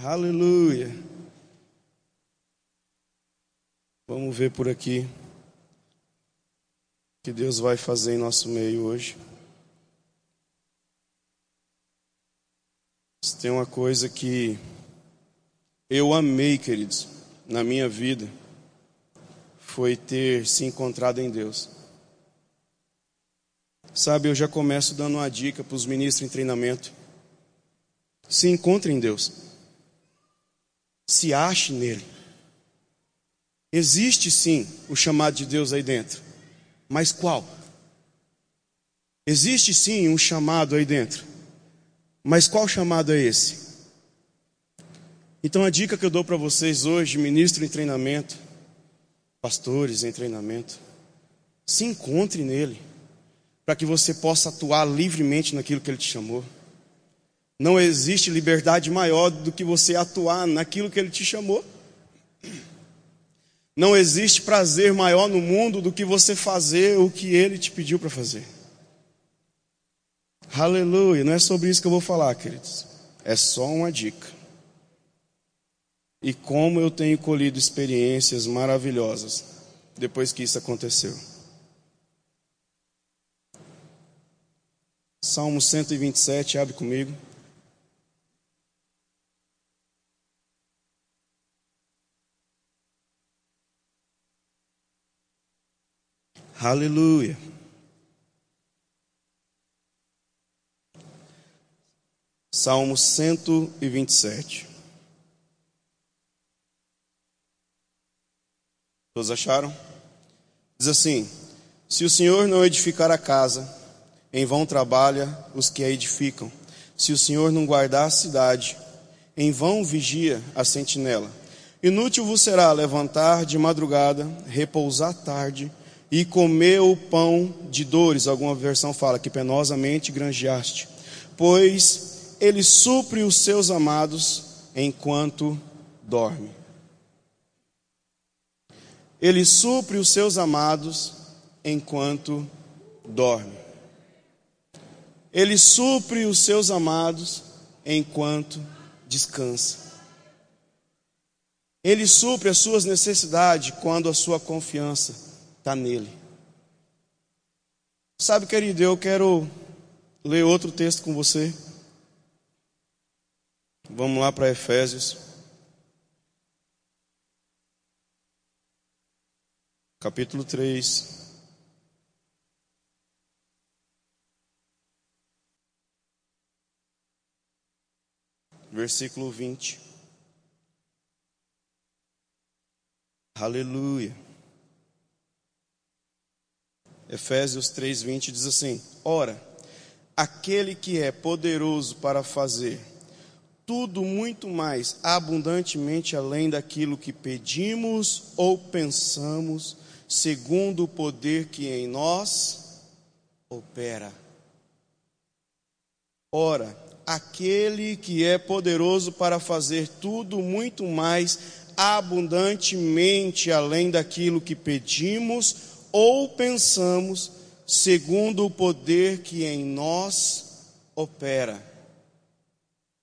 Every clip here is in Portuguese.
Aleluia. Vamos ver por aqui o que Deus vai fazer em nosso meio hoje. Tem uma coisa que eu amei, queridos, na minha vida, foi ter se encontrado em Deus. Sabe, eu já começo dando uma dica para os ministros em treinamento. Se encontre em Deus se ache nele. Existe sim o chamado de Deus aí dentro, mas qual? Existe sim um chamado aí dentro, mas qual chamado é esse? Então a dica que eu dou para vocês hoje, ministro em treinamento, pastores em treinamento, se encontre nele, para que você possa atuar livremente naquilo que ele te chamou. Não existe liberdade maior do que você atuar naquilo que Ele te chamou. Não existe prazer maior no mundo do que você fazer o que Ele te pediu para fazer. Aleluia. Não é sobre isso que eu vou falar, queridos. É só uma dica. E como eu tenho colhido experiências maravilhosas depois que isso aconteceu. Salmo 127, abre comigo. Aleluia. Salmo 127. Todos acharam? Diz assim: Se o Senhor não edificar a casa, em vão trabalha os que a edificam. Se o Senhor não guardar a cidade, em vão vigia a sentinela. Inútil vos será levantar de madrugada, repousar tarde e comeu o pão de dores. Alguma versão fala que penosamente granjeaste, pois ele supre os seus amados enquanto dorme. Ele supre os seus amados enquanto dorme. Ele supre os seus amados enquanto descansa. Ele supre as suas necessidades quando a sua confiança está nele. Sabe, querido, eu quero ler outro texto com você. Vamos lá para Efésios. Capítulo 3. Versículo 20. Aleluia. Efésios 3:20 diz assim: Ora, aquele que é poderoso para fazer tudo muito mais abundantemente além daquilo que pedimos ou pensamos, segundo o poder que em nós opera. Ora, aquele que é poderoso para fazer tudo muito mais abundantemente além daquilo que pedimos ou pensamos segundo o poder que em nós opera.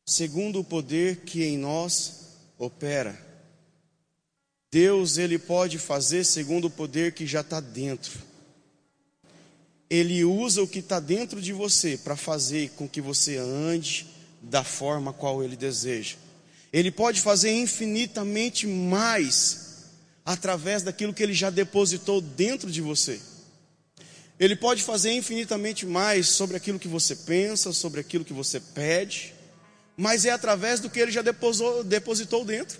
Segundo o poder que em nós opera. Deus, Ele pode fazer segundo o poder que já está dentro. Ele usa o que está dentro de você para fazer com que você ande da forma qual Ele deseja. Ele pode fazer infinitamente mais através daquilo que ele já depositou dentro de você. Ele pode fazer infinitamente mais sobre aquilo que você pensa, sobre aquilo que você pede, mas é através do que ele já depositou, dentro.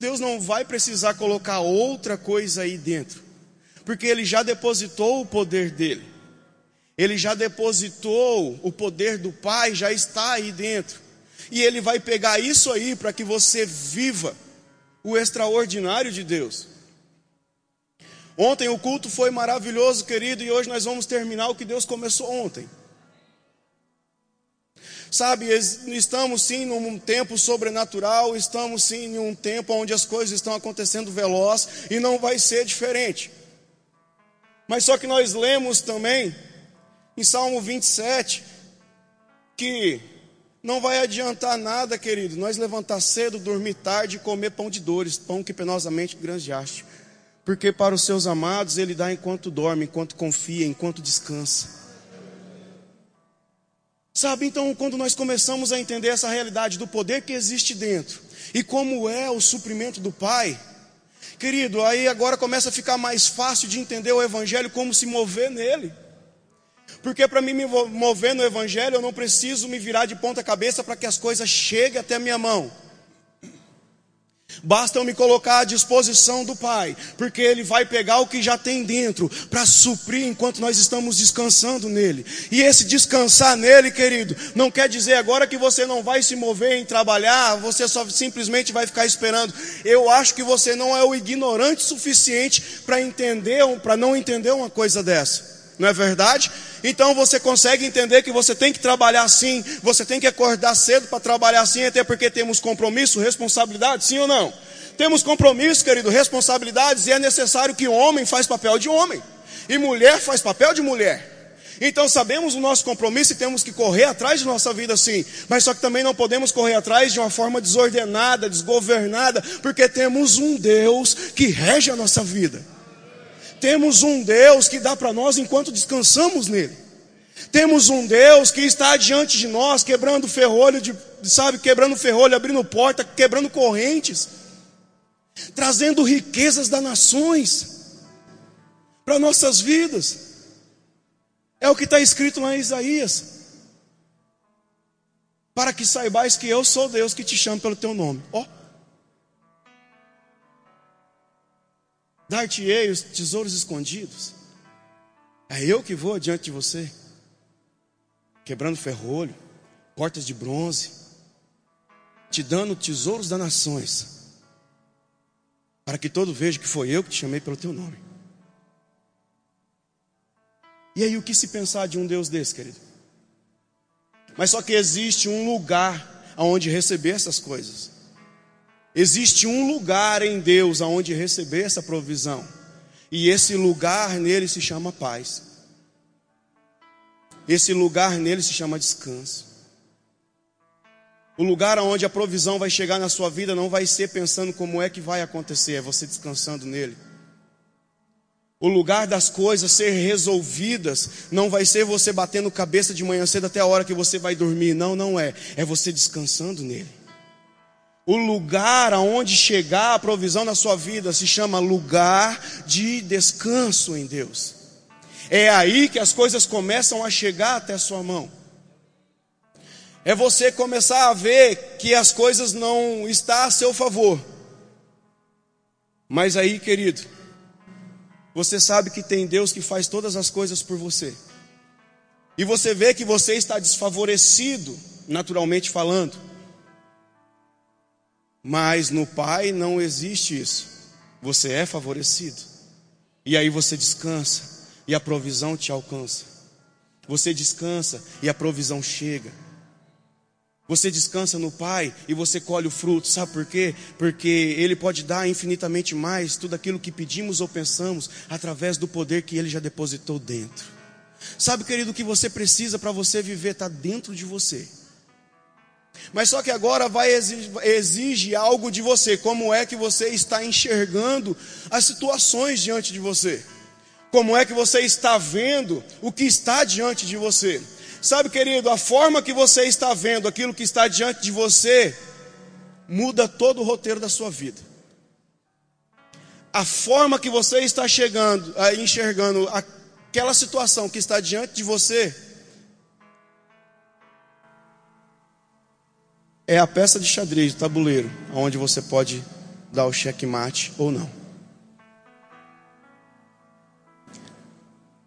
Deus não vai precisar colocar outra coisa aí dentro, porque ele já depositou o poder dele. Ele já depositou o poder do Pai, já está aí dentro. E ele vai pegar isso aí para que você viva o extraordinário de Deus. Ontem o culto foi maravilhoso, querido, e hoje nós vamos terminar o que Deus começou ontem. Sabe, estamos sim num tempo sobrenatural, estamos sim em um tempo onde as coisas estão acontecendo veloz e não vai ser diferente. Mas só que nós lemos também em Salmo 27 que Não vai adiantar nada, querido, nós levantar cedo, dormir tarde e comer pão de dores, pão que penosamente granjeaste. Porque para os seus amados ele dá enquanto dorme, enquanto confia, enquanto descansa. Sabe, então, quando nós começamos a entender essa realidade do poder que existe dentro e como é o suprimento do Pai, querido, aí agora começa a ficar mais fácil de entender o Evangelho, como se mover nele. Porque para mim me mover no Evangelho, eu não preciso me virar de ponta cabeça para que as coisas cheguem até a minha mão. Basta eu me colocar à disposição do Pai, porque Ele vai pegar o que já tem dentro para suprir enquanto nós estamos descansando nele. E esse descansar nele, querido, não quer dizer agora que você não vai se mover em trabalhar, você só simplesmente vai ficar esperando. Eu acho que você não é o ignorante suficiente para entender, para não entender uma coisa dessa. Não é verdade? Então você consegue entender que você tem que trabalhar assim, você tem que acordar cedo para trabalhar assim, até porque temos compromisso, responsabilidade, sim ou não? Temos compromisso, querido, responsabilidades, e é necessário que homem faz papel de homem, e mulher faz papel de mulher. Então sabemos o nosso compromisso e temos que correr atrás de nossa vida sim, mas só que também não podemos correr atrás de uma forma desordenada, desgovernada, porque temos um Deus que rege a nossa vida. Temos um Deus que dá para nós enquanto descansamos nele. Temos um Deus que está diante de nós, quebrando ferrolho, de, sabe, quebrando ferrolho, abrindo porta, quebrando correntes, trazendo riquezas das nações para nossas vidas. É o que está escrito lá em Isaías. Para que saibais que eu sou Deus que te chamo pelo teu nome. Ó. Oh. Dar-te-ei os tesouros escondidos. É eu que vou diante de você, quebrando ferrolho, portas de bronze, te dando tesouros das nações, para que todo veja que foi eu que te chamei pelo teu nome. E aí, o que se pensar de um Deus desse, querido? Mas só que existe um lugar aonde receber essas coisas. Existe um lugar em Deus aonde receber essa provisão. E esse lugar nele se chama paz. Esse lugar nele se chama descanso. O lugar onde a provisão vai chegar na sua vida não vai ser pensando como é que vai acontecer, é você descansando nele. O lugar das coisas ser resolvidas não vai ser você batendo cabeça de manhã cedo até a hora que você vai dormir, não, não é. É você descansando nele. O lugar aonde chegar a provisão na sua vida se chama lugar de descanso em Deus. É aí que as coisas começam a chegar até a sua mão. É você começar a ver que as coisas não estão a seu favor. Mas aí, querido, você sabe que tem Deus que faz todas as coisas por você. E você vê que você está desfavorecido, naturalmente falando. Mas no Pai não existe isso. Você é favorecido. E aí você descansa e a provisão te alcança. Você descansa e a provisão chega. Você descansa no Pai e você colhe o fruto. Sabe por quê? Porque Ele pode dar infinitamente mais tudo aquilo que pedimos ou pensamos através do poder que Ele já depositou dentro. Sabe, querido, o que você precisa para você viver está dentro de você. Mas só que agora vai exige, exige algo de você. Como é que você está enxergando as situações diante de você? Como é que você está vendo o que está diante de você? Sabe, querido, a forma que você está vendo aquilo que está diante de você muda todo o roteiro da sua vida. A forma que você está chegando, enxergando aquela situação que está diante de você é a peça de xadrez, de tabuleiro, onde você pode dar o checkmate ou não.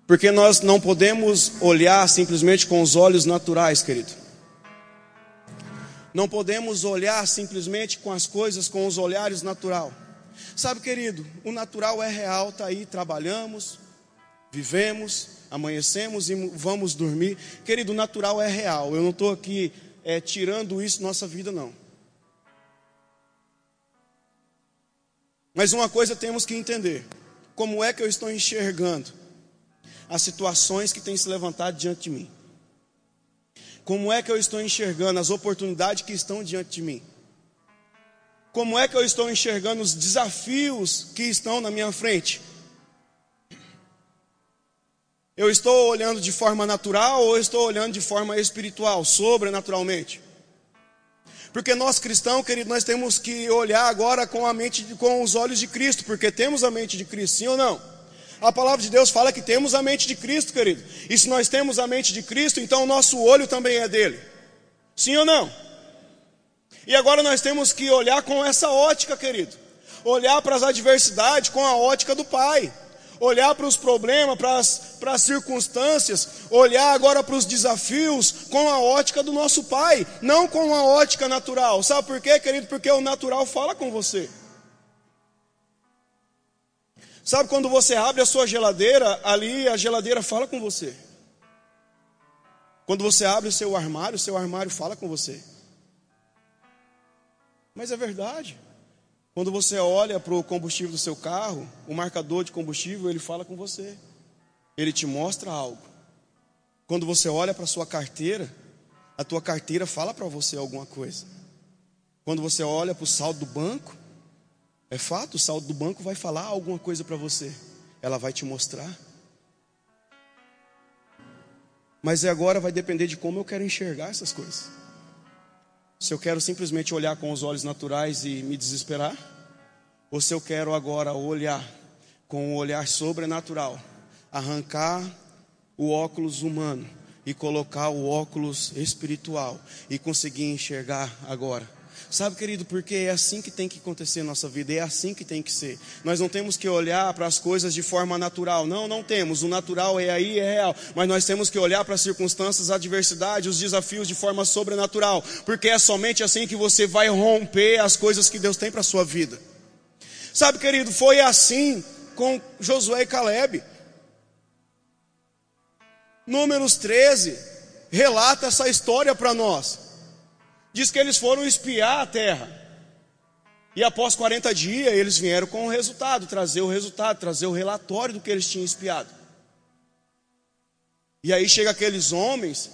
Porque nós não podemos olhar simplesmente com os olhos naturais, querido. Não podemos olhar simplesmente com as coisas com os olhares natural. Sabe, querido, o natural é real, está aí, trabalhamos, vivemos, amanhecemos e vamos dormir. Querido, o natural é real. Eu não estou aqui é, tirando isso nossa vida, não. Mas uma coisa temos que entender: como é que eu estou enxergando as situações que têm se levantado diante de mim? Como é que eu estou enxergando as oportunidades que estão diante de mim? Como é que eu estou enxergando os desafios que estão na minha frente? Eu estou olhando de forma natural ou estou olhando de forma espiritual, sobrenaturalmente? Porque nós cristãos, querido, nós temos que olhar agora com a mente, com os olhos de Cristo, porque temos a mente de Cristo, sim ou não? A palavra de Deus fala que temos a mente de Cristo, querido. E se nós temos a mente de Cristo, então o nosso olho também é dele. Sim ou não? E agora nós temos que olhar com essa ótica, querido. Olhar para as adversidades com a ótica do Pai olhar para os problemas, para as, circunstâncias, olhar agora para os desafios com a ótica do nosso Pai, não com a ótica natural. Sabe por quê, querido? Porque o natural fala com você. Sabe quando você abre a sua geladeira, ali a geladeira fala com você. Quando você abre o seu armário, o seu armário fala com você. Mas é verdade. Quando você olha para o combustível do seu carro, o marcador de combustível, ele fala com você. Ele te mostra algo. Quando você olha para a sua carteira, a tua carteira fala para você alguma coisa. Quando você olha para o saldo do banco, é fato, o saldo do banco vai falar alguma coisa para você. Ela vai te mostrar. Mas agora vai depender de como eu quero enxergar essas coisas. Se eu quero simplesmente olhar com os olhos naturais e me desesperar, ou se eu quero agora olhar com um olhar sobrenatural, arrancar o óculos humano e colocar o óculos espiritual e conseguir enxergar agora Sabe, querido, porque é assim que tem que acontecer na nossa vida, é assim que tem que ser. Nós não temos que olhar para as coisas de forma natural. Não, não temos. O natural é aí, é real. Mas nós temos que olhar para as circunstâncias, a adversidade, os desafios de forma sobrenatural. Porque é somente assim que você vai romper as coisas que Deus tem para a sua vida. Sabe, querido, foi assim com Josué e Caleb. Números 13 relata essa história para nós diz que eles foram espiar a terra. E após 40 dias, eles vieram com o resultado, trazer o resultado, trazer o relatório do que eles tinham espiado. E aí chega aqueles homens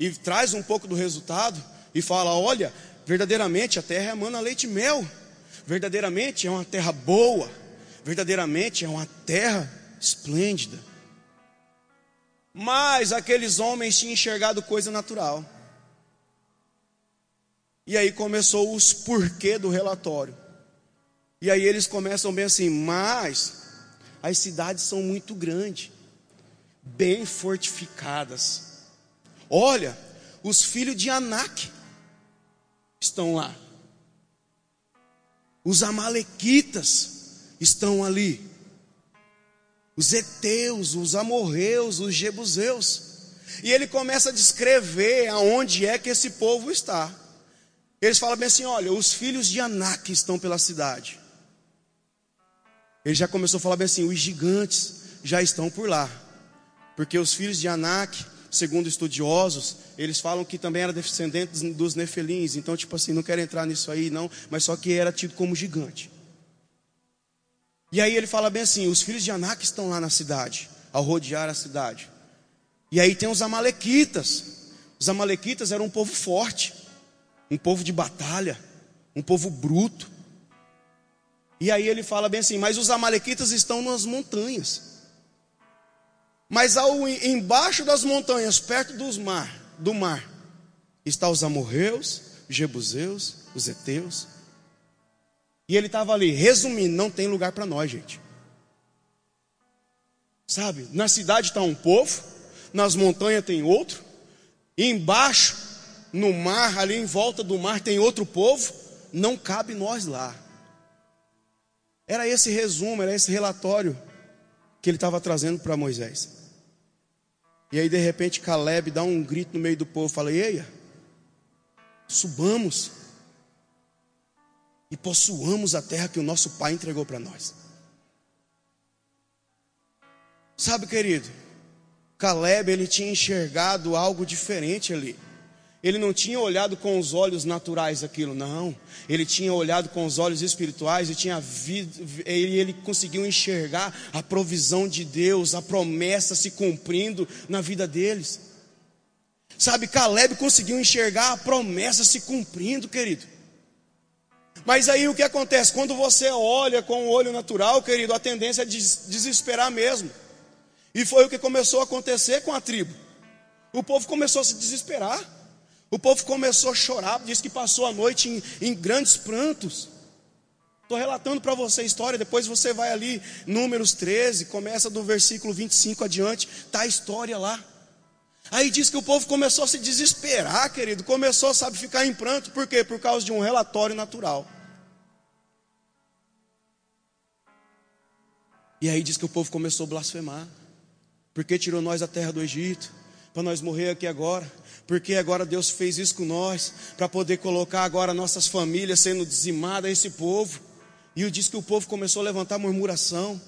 e traz um pouco do resultado e fala: "Olha, verdadeiramente a terra é mana leite e mel. Verdadeiramente é uma terra boa. Verdadeiramente é uma terra esplêndida." Mas aqueles homens tinham enxergado coisa natural. E aí começou os porquê do relatório. E aí eles começam bem assim, mas as cidades são muito grandes, bem fortificadas. Olha, os filhos de Anak estão lá. Os amalequitas estão ali. Os heteus, os amorreus, os jebuseus. E ele começa a descrever aonde é que esse povo está. Eles falam bem assim: olha, os filhos de Anak estão pela cidade. Ele já começou a falar bem assim: os gigantes já estão por lá. Porque os filhos de Anak, segundo estudiosos, eles falam que também eram descendentes dos Nefelins. Então, tipo assim, não quero entrar nisso aí, não, mas só que era tido como gigante. E aí ele fala bem assim: os filhos de Anak estão lá na cidade, ao rodear a cidade. E aí tem os Amalequitas. Os Amalequitas eram um povo forte um povo de batalha, um povo bruto. E aí ele fala bem assim: mas os amalequitas estão nas montanhas. Mas ao embaixo das montanhas, perto dos mar, do mar, está os amorreus, jebuseus, os heteus. E ele estava ali, resumindo, não tem lugar para nós, gente. Sabe, na cidade está um povo, nas montanhas tem outro, e embaixo no mar, ali em volta do mar tem outro povo, não cabe nós lá. Era esse resumo, era esse relatório que ele estava trazendo para Moisés. E aí de repente Caleb dá um grito no meio do povo, fala: "Eia, subamos e possuamos a terra que o nosso pai entregou para nós." Sabe, querido, Caleb ele tinha enxergado algo diferente ali. Ele não tinha olhado com os olhos naturais aquilo, não. Ele tinha olhado com os olhos espirituais e tinha ele, ele conseguiu enxergar a provisão de Deus, a promessa se cumprindo na vida deles. Sabe, Caleb conseguiu enxergar a promessa se cumprindo, querido. Mas aí o que acontece? Quando você olha com o olho natural, querido, a tendência é desesperar mesmo. E foi o que começou a acontecer com a tribo. O povo começou a se desesperar. O povo começou a chorar, diz que passou a noite em, em grandes prantos. Estou relatando para você a história, depois você vai ali, Números 13, começa do versículo 25 adiante, está a história lá. Aí diz que o povo começou a se desesperar, querido, começou, sabe, ficar em pranto, por quê? Por causa de um relatório natural. E aí diz que o povo começou a blasfemar. Porque tirou nós da terra do Egito, para nós morrer aqui agora. Porque agora Deus fez isso com nós, para poder colocar agora nossas famílias sendo dizimadas esse povo. E diz que o povo começou a levantar murmuração.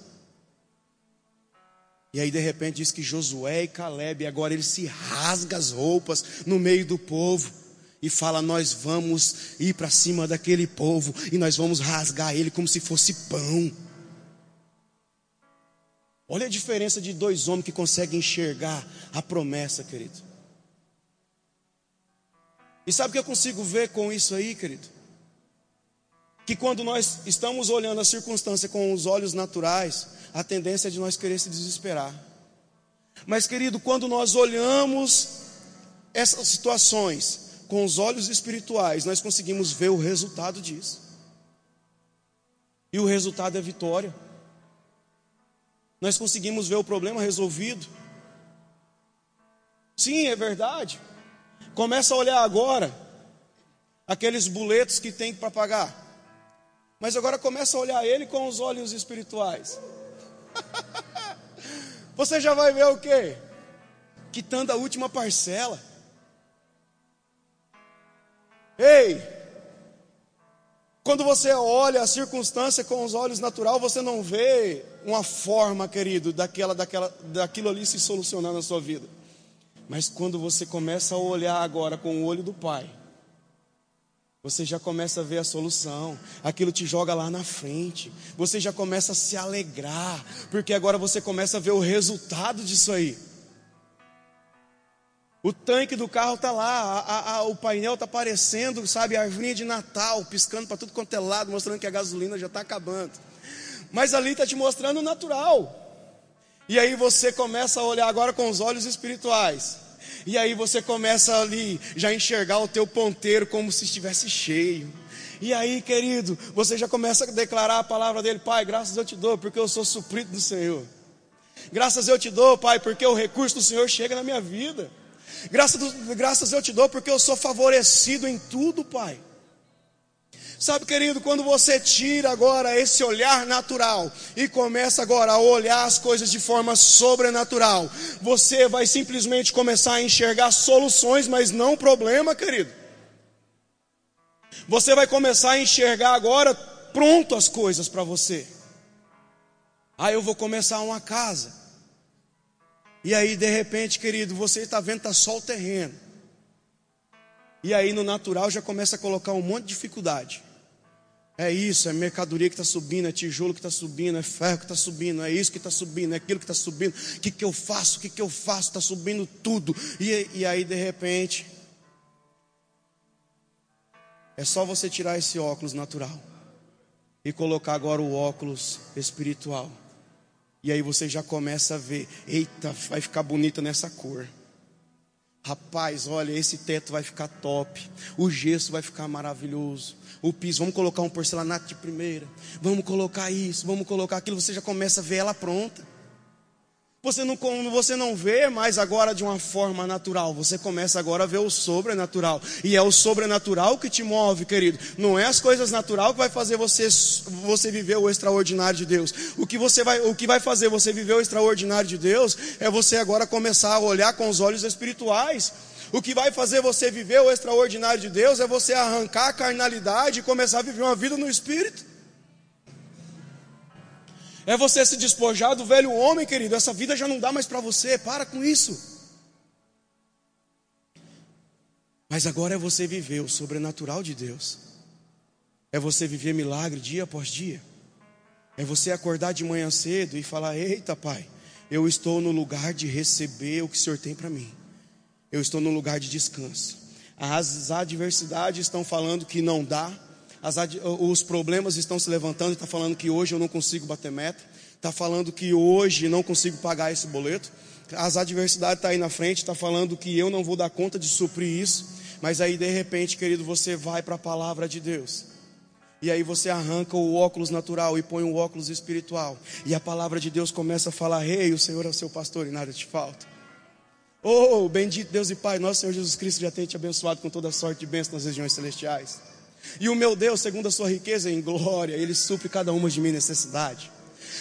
E aí de repente diz que Josué e Caleb, agora eles se rasgam as roupas no meio do povo e fala: Nós vamos ir para cima daquele povo e nós vamos rasgar ele como se fosse pão. Olha a diferença de dois homens que conseguem enxergar a promessa, querido. E sabe o que eu consigo ver com isso aí, querido? Que quando nós estamos olhando a circunstância com os olhos naturais, a tendência é de nós querer se desesperar. Mas, querido, quando nós olhamos essas situações com os olhos espirituais, nós conseguimos ver o resultado disso. E o resultado é vitória. Nós conseguimos ver o problema resolvido. Sim, é verdade. Começa a olhar agora aqueles boletos que tem para pagar. Mas agora começa a olhar ele com os olhos espirituais. Você já vai ver o quê? Quitando a última parcela. Ei! Quando você olha a circunstância com os olhos natural, você não vê uma forma, querido, daquela, daquela, daquilo ali se solucionar na sua vida. Mas quando você começa a olhar agora com o olho do Pai, você já começa a ver a solução, aquilo te joga lá na frente, você já começa a se alegrar, porque agora você começa a ver o resultado disso aí. O tanque do carro está lá, a, a, o painel está aparecendo, sabe, a árvore de Natal, piscando para tudo quanto é lado, mostrando que a gasolina já está acabando. Mas ali está te mostrando o natural. E aí você começa a olhar agora com os olhos espirituais. E aí você começa ali já enxergar o teu ponteiro como se estivesse cheio. E aí, querido, você já começa a declarar a palavra dele, Pai, graças eu te dou, porque eu sou suprido do Senhor. Graças eu te dou, Pai, porque o recurso do Senhor chega na minha vida. Graças, graças eu te dou, porque eu sou favorecido em tudo, Pai. Sabe, querido, quando você tira agora esse olhar natural e começa agora a olhar as coisas de forma sobrenatural, você vai simplesmente começar a enxergar soluções, mas não problema, querido. Você vai começar a enxergar agora pronto as coisas para você. Ah, eu vou começar uma casa. E aí, de repente, querido, você está vendo, está só o terreno. E aí no natural já começa a colocar um monte de dificuldade. É isso, é mercadoria que está subindo, é tijolo que está subindo, é ferro que está subindo, é isso que está subindo, é aquilo que está subindo. O que, que eu faço? O que, que eu faço? Está subindo tudo. E, e aí de repente, é só você tirar esse óculos natural e colocar agora o óculos espiritual. E aí você já começa a ver, eita, vai ficar bonita nessa cor. Rapaz, olha, esse teto vai ficar top. O gesso vai ficar maravilhoso. O piso, vamos colocar um porcelanato de primeira. Vamos colocar isso, vamos colocar aquilo. Você já começa a ver ela pronta. Você não, você não vê mais agora de uma forma natural, você começa agora a ver o sobrenatural. E é o sobrenatural que te move, querido. Não é as coisas naturais que vai fazer você, você viver o extraordinário de Deus. O que, você vai, o que vai fazer você viver o extraordinário de Deus é você agora começar a olhar com os olhos espirituais. O que vai fazer você viver o extraordinário de Deus é você arrancar a carnalidade e começar a viver uma vida no espírito. É você se despojar do velho homem, querido. Essa vida já não dá mais para você. Para com isso. Mas agora é você viver o sobrenatural de Deus. É você viver milagre dia após dia. É você acordar de manhã cedo e falar: Eita, Pai, eu estou no lugar de receber o que o Senhor tem para mim. eu estou num lugar de descanso. As adversidades estão falando que não dá, ad... os problemas estão se levantando está falando que hoje eu não consigo bater meta, está falando que hoje não consigo pagar esse boleto, as adversidades estão tá aí na frente, está falando que eu não vou dar conta de suprir isso, mas aí de repente, querido, você vai para a palavra de Deus. E aí você arranca o óculos natural e põe o óculos espiritual. E a palavra de Deus começa a falar: hey, o Senhor é o seu pastor e nada te falta. Oh, bendito Deus e Pai, nosso Senhor Jesus Cristo já tem te abençoado com toda sorte de bênçãos nas regiões celestiais. E o meu Deus, segundo a sua riqueza em glória, Ele supre cada uma de minha necessidade.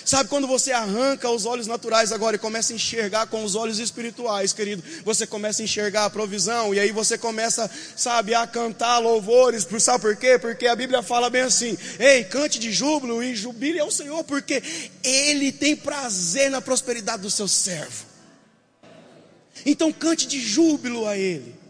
Sabe quando você arranca os olhos naturais agora e começa a enxergar com os olhos espirituais, querido? Você começa a enxergar a provisão e aí você começa, sabe, a cantar louvores. Sabe por quê? Porque a Bíblia fala bem assim: Ei, cante de júbilo e jubile ao Senhor, porque Ele tem prazer na prosperidade do seu servo. Então cante de júbilo a Ele.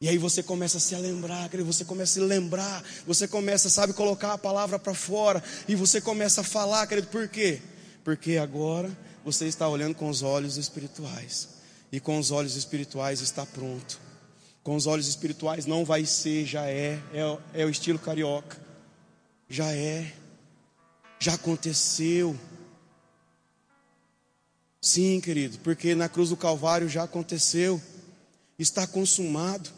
E aí você começa a se lembrar, você começa a se lembrar, você começa, sabe, colocar a palavra para fora, e você começa a falar, querido, por quê? Porque agora você está olhando com os olhos espirituais, e com os olhos espirituais está pronto. Com os olhos espirituais não vai ser, já é, é, é o estilo carioca, já é, já aconteceu. Sim, querido, porque na cruz do Calvário já aconteceu, está consumado.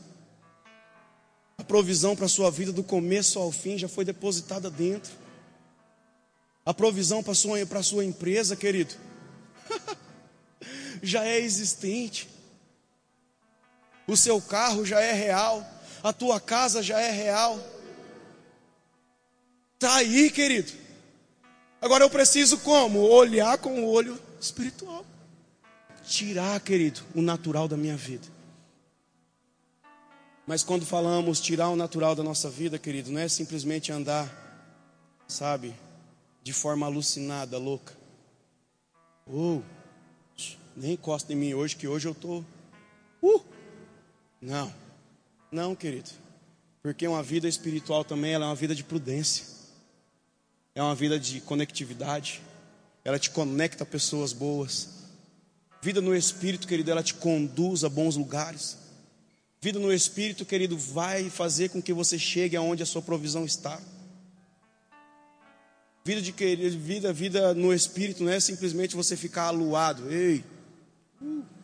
A provisão para a sua vida do começo ao fim já foi depositada dentro. A provisão para a sua, para a sua empresa, querido, já é existente. O seu carro já é real. A tua casa já é real. Está aí, querido. Agora eu preciso como? Olhar com o olho espiritual. Tirar, querido, o natural da minha vida. Mas quando falamos tirar o natural da nossa vida, querido, não é simplesmente andar, sabe, de forma alucinada, louca. Ou, oh, nem encosta em mim hoje, que hoje eu estou. Uh! Não, não, querido. Porque uma vida espiritual também é uma vida de prudência, é uma vida de conectividade, ela te conecta a pessoas boas. Vida no espírito, querido, ela te conduz a bons lugares. Vida no Espírito, querido, vai fazer com que você chegue aonde a sua provisão está. Vida de querido, vida, vida no Espírito não é simplesmente você ficar aluado. Ei,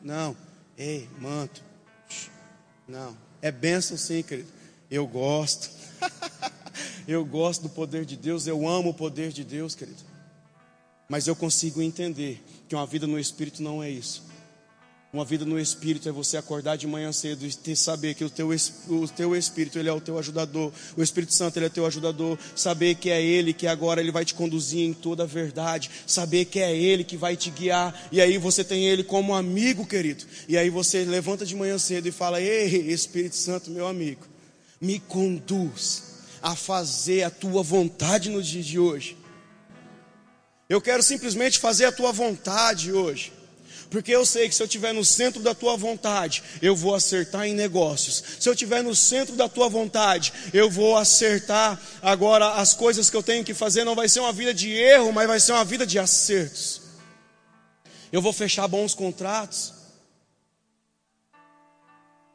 não, ei, manto. Não, é bênção sim, querido. Eu gosto. eu gosto do poder de Deus, eu amo o poder de Deus, querido. Mas eu consigo entender que uma vida no Espírito não é isso. Uma vida no Espírito é você acordar de manhã cedo e ter, saber que o teu, o teu Espírito ele é o teu ajudador, o Espírito Santo ele é teu ajudador, saber que é Ele que agora ele vai te conduzir em toda a verdade, saber que é Ele que vai te guiar, e aí você tem Ele como amigo, querido, e aí você levanta de manhã cedo e fala: Ei, Espírito Santo, meu amigo, me conduz a fazer a tua vontade no dia de hoje. Eu quero simplesmente fazer a tua vontade hoje. Porque eu sei que se eu estiver no centro da tua vontade, eu vou acertar em negócios. Se eu estiver no centro da tua vontade, eu vou acertar agora as coisas que eu tenho que fazer. Não vai ser uma vida de erro, mas vai ser uma vida de acertos. Eu vou fechar bons contratos.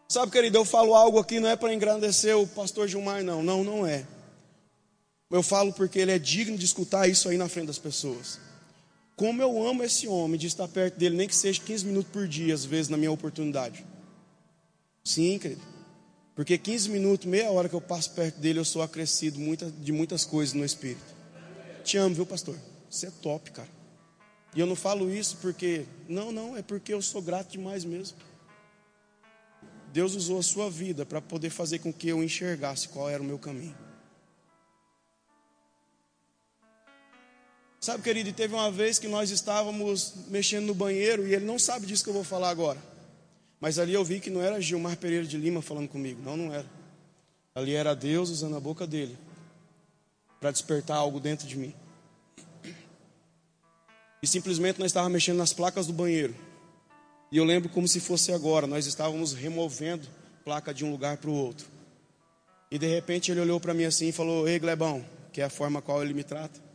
Sabe, querido, eu falo algo aqui não é para engrandecer o pastor Gilmar, não. Não, não é. Eu falo porque ele é digno de escutar isso aí na frente das pessoas. Como eu amo esse homem de estar perto dele, nem que seja 15 minutos por dia, às vezes, na minha oportunidade. Sim, querido. Porque 15 minutos, meia hora que eu passo perto dele, eu sou acrescido de muitas coisas no Espírito. Te amo, viu, pastor? Você é top, cara. E eu não falo isso porque. Não, não, é porque eu sou grato demais mesmo. Deus usou a sua vida para poder fazer com que eu enxergasse qual era o meu caminho. Sabe, querido, teve uma vez que nós estávamos mexendo no banheiro e ele não sabe disso que eu vou falar agora. Mas ali eu vi que não era Gilmar Pereira de Lima falando comigo. Não, não era. Ali era Deus usando a boca dele para despertar algo dentro de mim. E simplesmente nós estávamos mexendo nas placas do banheiro. E eu lembro como se fosse agora, nós estávamos removendo placa de um lugar para o outro. E de repente ele olhou para mim assim e falou: Ei, Glebão, que é a forma qual ele me trata.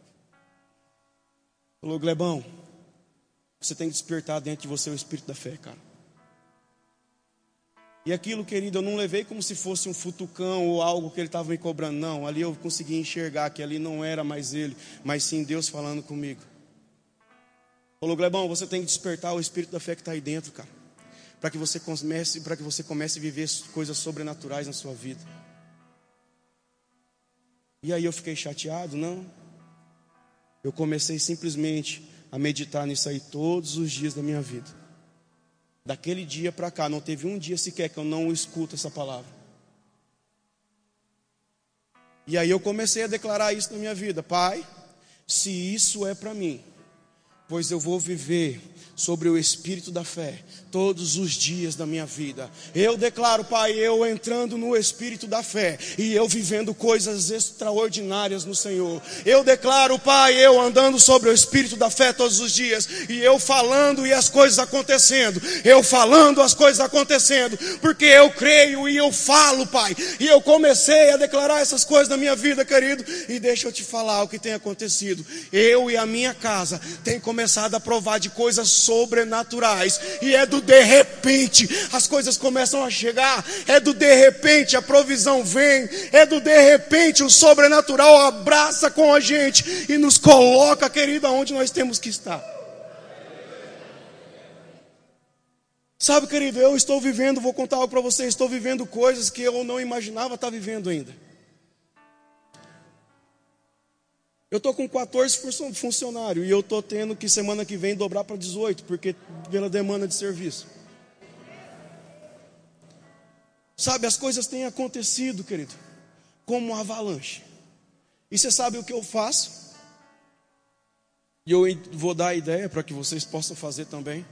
Falou, Glebão, você tem que despertar dentro de você o espírito da fé, cara. E aquilo, querido, eu não levei como se fosse um futucão ou algo que ele estava me cobrando. Não, ali eu consegui enxergar que ali não era mais ele, mas sim Deus falando comigo. Falou, Glebão, você tem que despertar o espírito da fé que está aí dentro, cara. Para que você comece, para que você comece a viver coisas sobrenaturais na sua vida. E aí eu fiquei chateado, não. Eu comecei simplesmente a meditar nisso aí todos os dias da minha vida. Daquele dia para cá, não teve um dia sequer que eu não escuto essa palavra. E aí eu comecei a declarar isso na minha vida: Pai, se isso é para mim, pois eu vou viver sobre o espírito da fé todos os dias da minha vida. Eu declaro, Pai, eu entrando no espírito da fé e eu vivendo coisas extraordinárias no Senhor. Eu declaro, Pai, eu andando sobre o espírito da fé todos os dias e eu falando e as coisas acontecendo. Eu falando as coisas acontecendo, porque eu creio e eu falo, Pai. E eu comecei a declarar essas coisas na minha vida, querido, e deixa eu te falar o que tem acontecido. Eu e a minha casa tem começado a provar de coisas sobrenaturais. E é do de repente as coisas começam a chegar. É do de repente a provisão vem. É do de repente o sobrenatural abraça com a gente e nos coloca, querida, onde nós temos que estar. Sabe, querido, eu estou vivendo, vou contar algo para você, estou vivendo coisas que eu não imaginava estar vivendo ainda. Eu estou com 14 funcionários e eu estou tendo que semana que vem dobrar para 18, porque pela demanda de serviço. Sabe, as coisas têm acontecido, querido, como uma avalanche. E você sabe o que eu faço? E eu vou dar a ideia para que vocês possam fazer também.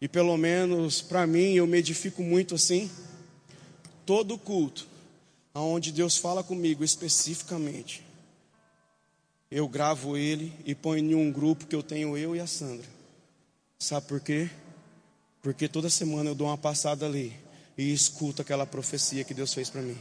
E pelo menos para mim eu me edifico muito assim. Todo culto, aonde Deus fala comigo especificamente, eu gravo ele e ponho em um grupo que eu tenho eu e a Sandra. Sabe por quê? Porque toda semana eu dou uma passada ali e escuto aquela profecia que Deus fez para mim.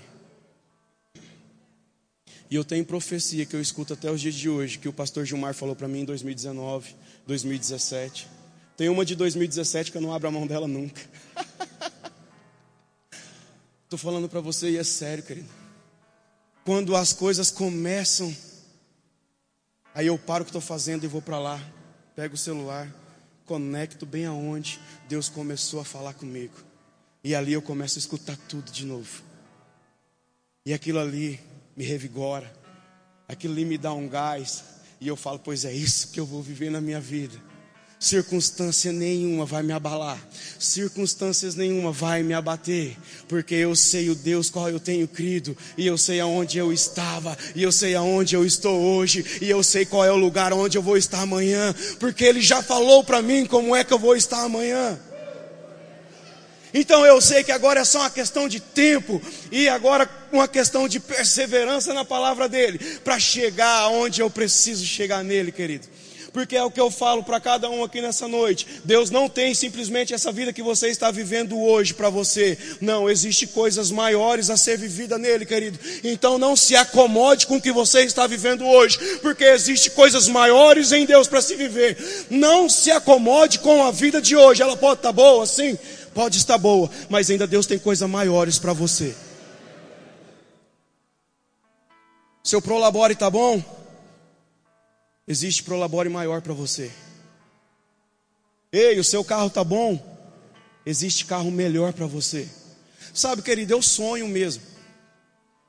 E eu tenho profecia que eu escuto até os dias de hoje, que o pastor Gilmar falou para mim em 2019, 2017. Tem uma de 2017 que eu não abro a mão dela nunca. Estou falando para você e é sério, querido. Quando as coisas começam Aí eu paro o que estou fazendo e vou para lá, pego o celular, conecto bem aonde Deus começou a falar comigo. E ali eu começo a escutar tudo de novo. E aquilo ali me revigora, aquilo ali me dá um gás. E eu falo, pois é isso que eu vou viver na minha vida circunstância nenhuma vai me abalar, circunstâncias nenhuma vai me abater, porque eu sei o Deus qual eu tenho crido, e eu sei aonde eu estava, e eu sei aonde eu estou hoje, e eu sei qual é o lugar onde eu vou estar amanhã, porque Ele já falou para mim como é que eu vou estar amanhã. Então eu sei que agora é só uma questão de tempo. E agora uma questão de perseverança na palavra dele. Para chegar aonde eu preciso chegar nele, querido porque é o que eu falo para cada um aqui nessa noite. Deus não tem simplesmente essa vida que você está vivendo hoje para você. Não, existe coisas maiores a ser vivida nele, querido. Então não se acomode com o que você está vivendo hoje, porque existe coisas maiores em Deus para se viver. Não se acomode com a vida de hoje. Ela pode estar tá boa, sim, pode estar boa, mas ainda Deus tem coisas maiores para você. Seu prolabore está bom? Existe prolabore maior para você. Ei, o seu carro tá bom? Existe carro melhor para você. Sabe, querido, eu sonho mesmo.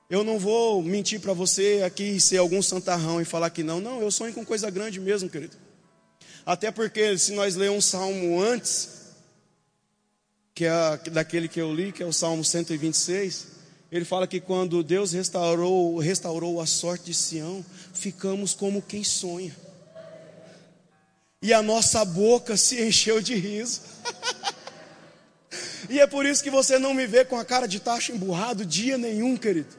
Eu não vou mentir para você aqui ser algum santarrão e falar que não. Não, eu sonho com coisa grande mesmo, querido. Até porque se nós lermos um salmo antes, que é daquele que eu li, que é o Salmo 126, ele fala que quando Deus restaurou, restaurou a sorte de Sião, ficamos como quem sonha. E a nossa boca se encheu de riso. e é por isso que você não me vê com a cara de tacho emburrado dia nenhum, querido.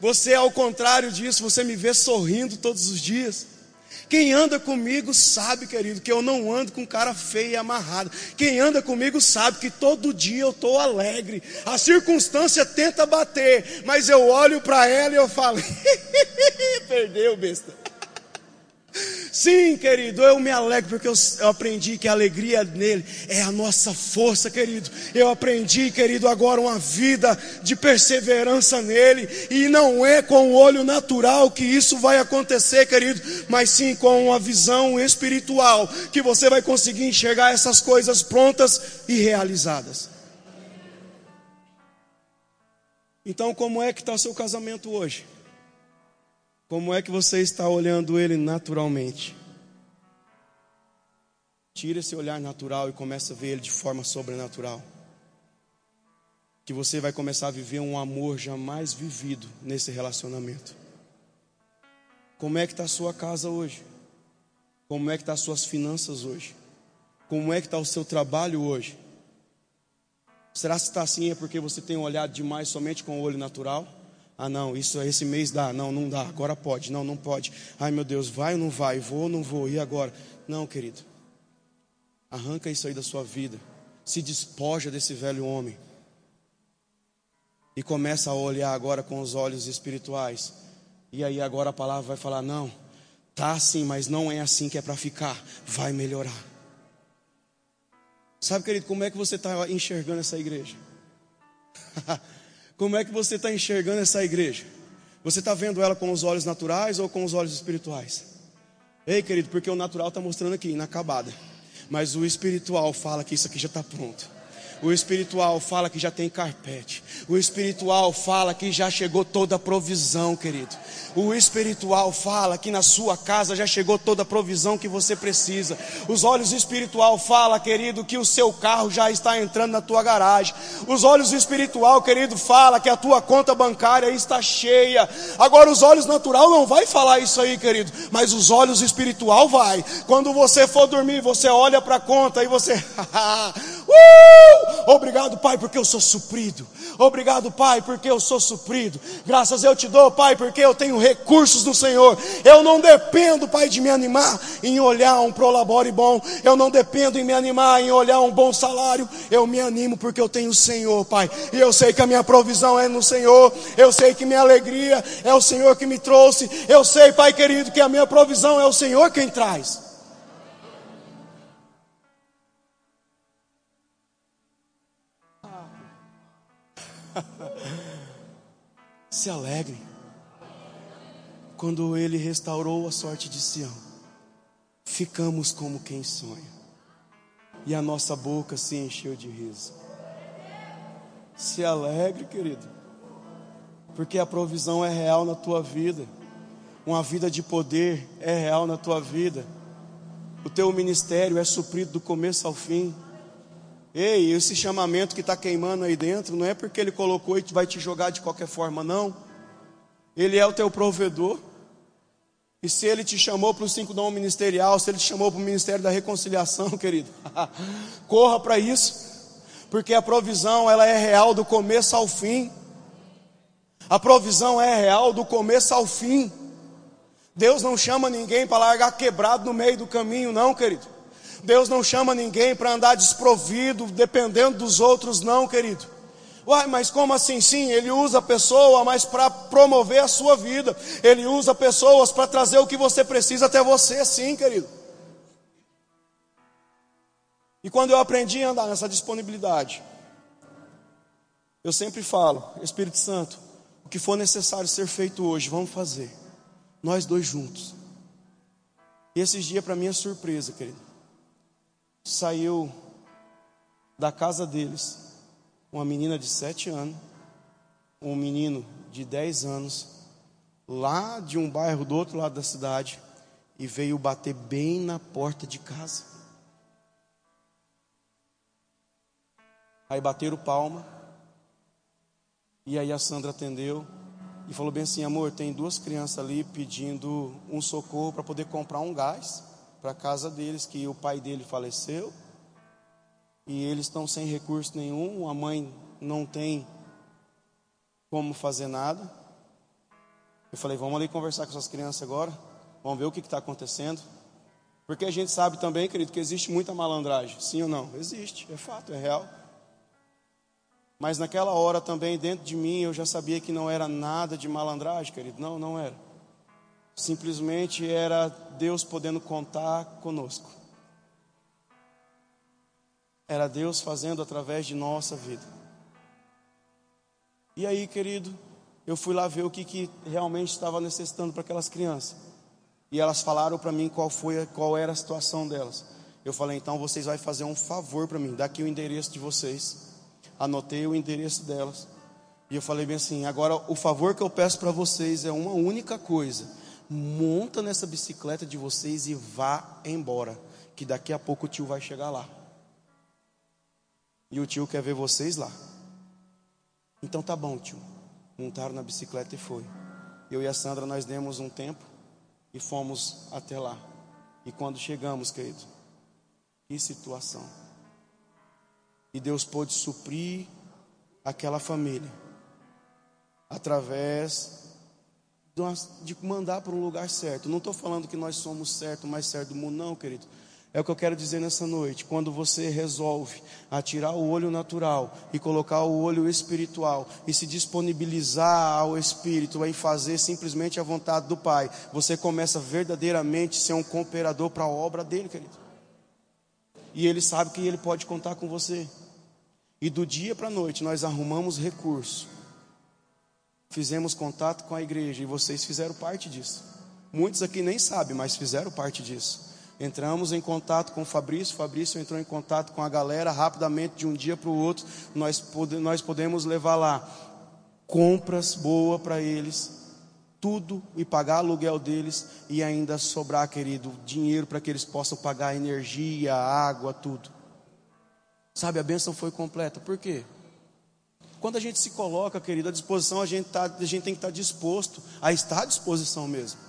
Você, ao contrário disso, você me vê sorrindo todos os dias. Quem anda comigo sabe, querido, que eu não ando com cara feia e amarrada. Quem anda comigo sabe que todo dia eu estou alegre. A circunstância tenta bater, mas eu olho para ela e eu falo: perdeu, besta. Sim, querido, eu me alegro porque eu, eu, aprendi que a alegria nele é a nossa força, querido. Eu aprendi, querido, agora uma vida de perseverança nele. E não é com o olho natural que isso vai acontecer, querido, mas sim com uma visão espiritual que você vai conseguir enxergar essas coisas prontas e realizadas. Então, como é que está o seu casamento hoje? Como é que você está olhando ele naturalmente? Tira esse olhar natural e começa a ver ele de forma sobrenatural. Que você vai começar a viver um amor jamais vivido nesse relacionamento. Como é que está a sua casa hoje? Como é que estão tá as suas finanças hoje? Como é que está o seu trabalho hoje? Será que está assim é porque você tem olhado demais somente com o olho natural? Ah, não, isso esse mês dá. Não, não dá. Agora pode. Não, não pode. Ai, meu Deus, vai ou não vai? Vou ou não vou? E agora? Não, querido. Arranca isso aí da sua vida. Se despoja desse velho homem. E começa a olhar agora com os olhos espirituais. E aí agora a palavra vai falar: não, tá assim, mas não é assim que é para ficar. Vai melhorar. Sabe, querido, como é que você está enxergando essa igreja? como é que você está enxergando essa igreja? Você está vendo ela com os olhos naturais ou com os olhos espirituais? Ei, querido, porque o natural está mostrando aqui, inacabada. Mas o espiritual fala que isso aqui já está pronto. O espiritual fala que já tem carpete. O espiritual fala que já chegou toda a provisão, querido. O espiritual fala que na sua casa já chegou toda a provisão que você precisa. Os olhos espiritual fala, querido, que o seu carro já está entrando na tua garagem. Os olhos espiritual, querido, fala que a tua conta bancária está cheia. Agora os olhos natural não vai falar isso aí, querido, mas os olhos espiritual vai. Quando você for dormir, você olha para a conta e você uh! Obrigado, Pai, porque eu sou suprido. Obrigado, Pai, porque eu sou suprido. Graças eu te dou, Pai, porque eu tenho recursos do Senhor. Eu não dependo, Pai, de me animar em olhar um prolabore bom. Eu não dependo em me animar em olhar um bom salário. Eu me animo porque eu tenho o Senhor, Pai. E eu sei que a minha provisão é no Senhor. Eu sei que minha alegria é o Senhor que me trouxe. Eu sei, Pai querido, que a minha provisão é o Senhor quem traz. Se alegre. Quando ele restaurou a sorte de Sião, ficamos como quem sonha, e a nossa boca se encheu de riso. Se alegre, querido, porque a provisão é real na tua vida, uma vida de poder é real na tua vida, o teu ministério é suprido do começo ao fim. Ei, esse chamamento que está queimando aí dentro, não é porque ele colocou e vai te jogar de qualquer forma, não. Ele é o teu provedor. E se ele te chamou para o cinco dom ministerial, se ele te chamou para o ministério da reconciliação, querido, corra para isso, porque a provisão ela é real do começo ao fim. A provisão é real do começo ao fim. Deus não chama ninguém para largar quebrado no meio do caminho, não, querido. Deus não chama ninguém para andar desprovido, dependendo dos outros, não, querido. Uai, mas como assim? Sim, ele usa a pessoa, mas para promover a sua vida. Ele usa pessoas para trazer o que você precisa até você, sim, querido. E quando eu aprendi a andar nessa disponibilidade, eu sempre falo, Espírito Santo, o que for necessário ser feito hoje, vamos fazer. Nós dois juntos. E esses dias para mim é surpresa, querido saiu da casa deles uma menina de sete anos, um menino de dez anos, lá de um bairro do outro lado da cidade, e veio bater bem na porta de casa. Aí bateram palma, e aí a Sandra atendeu e falou bem assim: amor, tem duas crianças ali pedindo um socorro para poder comprar um gás para a casa deles, que o pai dele faleceu e eles estão sem recurso nenhum, a mãe não tem como fazer nada. Eu falei, vamos ali conversar com essas crianças agora, vamos ver o que está acontecendo. Porque a gente sabe também, querido, que existe muita malandragem, sim ou não? Existe, é fato, é real. Mas naquela hora também, dentro de mim, eu já sabia que não era nada de malandragem, querido, não, não era. Simplesmente era Deus podendo contar conosco. Era Deus fazendo através de nossa vida. E aí, querido, eu fui lá ver o que, que realmente estava necessitando para aquelas crianças. E elas falaram para mim qual foi, qual era a situação delas. Eu falei, então vocês vão fazer um favor para mim, dá aqui o endereço de vocês. Anotei o endereço delas. E eu falei bem assim: agora o favor que eu peço para vocês é uma única coisa. Monta nessa bicicleta de vocês e vá embora. Que daqui a pouco o tio vai chegar lá. E o tio quer ver vocês lá. Então tá bom, tio. Montaram na bicicleta e foi. Eu e a Sandra nós demos um tempo e fomos até lá. E quando chegamos, querido, que situação. E Deus pôde suprir aquela família através de mandar para um lugar certo. Não estou falando que nós somos certo, mais certo do mundo, não, querido. É o que eu quero dizer nessa noite. Quando você resolve atirar o olho natural e colocar o olho espiritual e se disponibilizar ao Espírito em fazer simplesmente a vontade do Pai, você começa verdadeiramente a ser um cooperador para a obra dele, querido. E ele sabe que ele pode contar com você. E do dia para a noite nós arrumamos recurso. Fizemos contato com a igreja e vocês fizeram parte disso. Muitos aqui nem sabem, mas fizeram parte disso. Entramos em contato com o Fabrício, Fabrício entrou em contato com a galera rapidamente, de um dia para o outro, nós, pode, nós podemos levar lá compras boas para eles, tudo e pagar aluguel deles e ainda sobrar, querido, dinheiro para que eles possam pagar energia, água, tudo. Sabe, a bênção foi completa. Por quê? Quando a gente se coloca, querido, à disposição, a gente, tá, a gente tem que estar disposto a estar à disposição mesmo.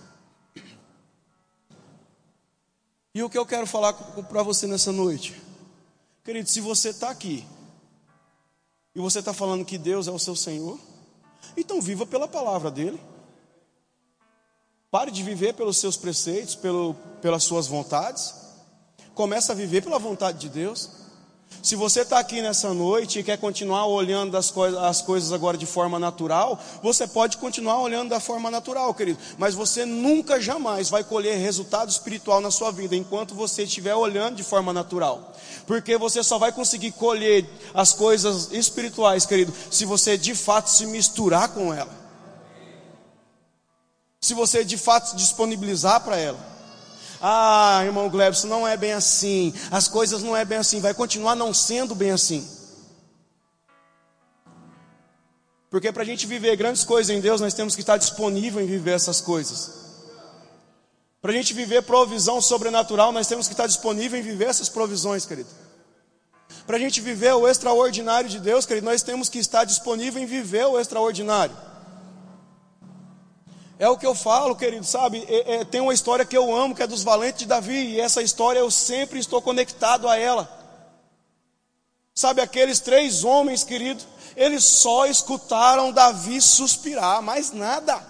E o que eu quero falar para você nessa noite? Querido, se você está aqui e você está falando que Deus é o seu Senhor, então viva pela palavra dEle. Pare de viver pelos seus preceitos, pelo, pelas suas vontades. Comece a viver pela vontade de Deus. Se você está aqui nessa noite e quer continuar olhando as, coisas, as coisas agora de forma natural, você pode continuar olhando da forma natural, querido. Mas você nunca, jamais vai colher resultado espiritual na sua vida enquanto você estiver olhando de forma natural. Porque você só vai conseguir colher as coisas espirituais, querido, se você de fato se misturar com ela. Se você de fato se disponibilizar para ela. Ah, irmão Glebson, não é bem assim. As coisas não é bem assim. Vai continuar não sendo bem assim. Porque para a gente viver grandes coisas em Deus, nós temos que estar disponível em viver essas coisas. Para a gente viver provisão sobrenatural, nós temos que estar disponível em viver essas provisões, querido. Para a gente viver o extraordinário de Deus, querido, nós temos que estar disponível em viver o extraordinário. É o que eu falo, querido, sabe? É, é, tem uma história que eu amo, que é dos valentes de Davi, e essa história eu sempre estou conectado a ela. Sabe, aqueles três homens, querido, eles só escutaram Davi suspirar, mais nada.